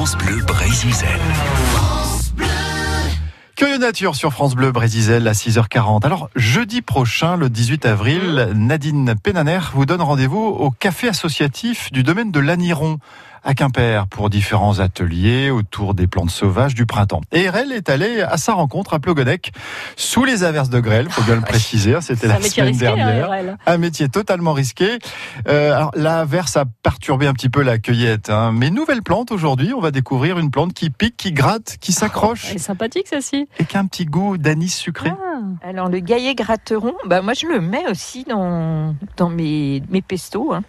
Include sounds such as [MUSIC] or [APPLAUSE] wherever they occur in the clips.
France Bleu Brésil. Curieux Nature sur France Bleu Brésil à 6h40. Alors, jeudi prochain, le 18 avril, Nadine Pénaner vous donne rendez-vous au café associatif du domaine de l'Aniron à Quimper pour différents ateliers autour des plantes sauvages du printemps. Et RL est allée à sa rencontre à Plogodec sous les averses de grêle, faut bien le préciser, hein, c'était la semaine risqué, hein, dernière. Un métier totalement risqué. Euh, alors, l'averse a perturbé un petit peu la cueillette, hein. mais nouvelle plante aujourd'hui, on va découvrir une plante qui pique, qui gratte, qui s'accroche Elle est sympathique, celle-ci. et qui a un petit goût d'anis sucré. Ah. Alors le gaillet gratteron, bah moi je le mets aussi dans, dans mes, mes pestos. hein.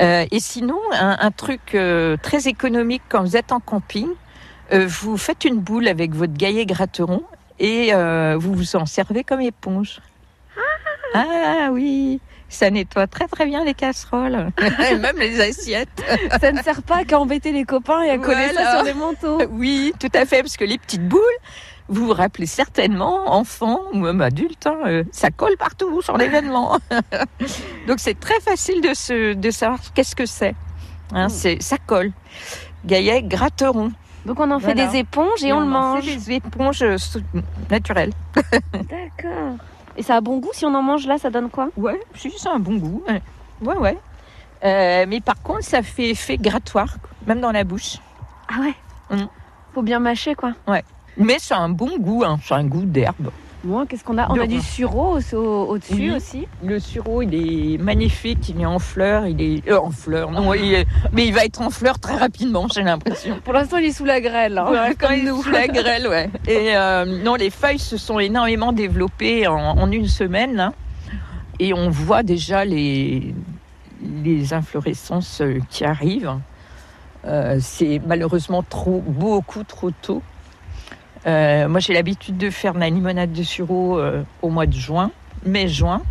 Euh, et sinon, un, un truc euh, très économique quand vous êtes en camping, euh, vous faites une boule avec votre gaillet gratteron et euh, vous vous en servez comme éponge. Ah oui, ça nettoie très très bien les casseroles, [LAUGHS] et même les assiettes. [LAUGHS] Ça ne sert pas qu'à embêter les copains et à coller ça sur les manteaux. Oui, tout à fait, parce que les petites boules, vous vous rappelez certainement, enfant ou même adulte, hein, euh, ça colle partout sur l'événement. [LAUGHS] Donc c'est très facile de, se, de savoir qu'est-ce que c'est. Hein, c'est- ça colle. Gaillet gratteron. Donc on en fait Voilà. des éponges et, on, le en mange. fait des éponges euh, naturelles. [LAUGHS] D'accord. Et ça a bon goût si on en mange là, ça donne quoi? Ouais, si, c'est un bon goût. Ouais, ouais. ouais. Euh, mais par contre, ça fait effet grattoir, même dans la bouche. Ah ouais? Mm. Faut bien mâcher quoi. Mais c'est un bon goût, hein, c'est un goût d'herbe. Qu'est-ce qu'on a? On a du sureau au- au- au-dessus Oui. aussi? Le sureau, il est magnifique, il est en fleurs, il est euh, en fleurs, non, il est- mais il va être en fleurs très rapidement, j'ai l'impression. Pour l'instant, il est sous la grêle. hein, Ouais, comme il nous. est sous la grêle, ouais. Et euh, non, les feuilles se sont énormément développées en, en une semaine, là. et on voit déjà les les inflorescences euh, qui arrivent. Euh, c'est malheureusement trop, beaucoup trop tôt. Euh, moi, j'ai l'habitude de faire la limonade de sureau euh, au mois de juin, mai-juin.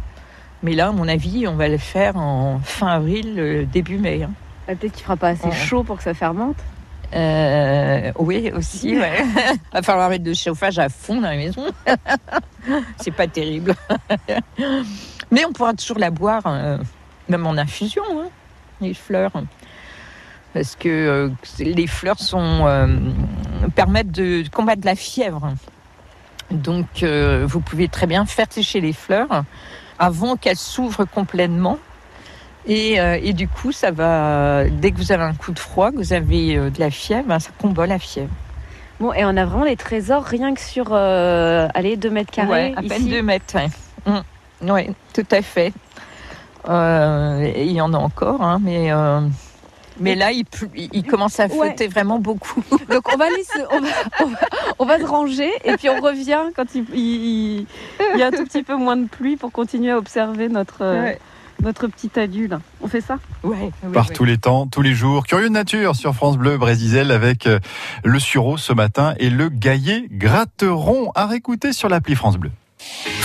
Mais là, à mon avis, on va le faire en fin avril, euh, début mai. hein. Ah, Peut-être qu'il fera pas assez Ouais. chaud pour que ça fermente. Euh, oui, aussi. Ouais. [LAUGHS] va falloir mettre de chauffage à fond dans la maison. [LAUGHS] C'est pas terrible. Mais on pourra toujours la boire, euh, même en infusion, hein, les fleurs. Parce que euh, les fleurs sont, permettent de combattre la fièvre. Donc, euh, vous pouvez très bien faire sécher les fleurs avant qu'elles s'ouvrent complètement. Et, euh, et du coup, ça va. Dès que vous avez un coup de froid, que vous avez euh, de la fièvre, ben, ça combat la fièvre. Bon, et on a vraiment des trésors rien que sur, allez, 2 mètres carrés. Ouais, à peine ici. 2 mètres. Ouais, Mm. Ouais, tout à fait. Et il y en a encore, hein, mais. Mais là, il, pl- il il commence à Ouais. flotter vraiment beaucoup. [LAUGHS] Donc on va, aller se- on, va, on, va, on va se ranger et puis on revient quand il, il- il y a un tout petit peu moins de pluie pour continuer à observer notre, euh, Ouais. notre petit adulte. On fait ça? Ouais, oui, Par oui. tous les temps, tous les jours. Curieux de nature sur France Bleu Brésil avec euh, le sureau ce matin et le gaillet gratteron à réécouter sur l'appli France Bleu.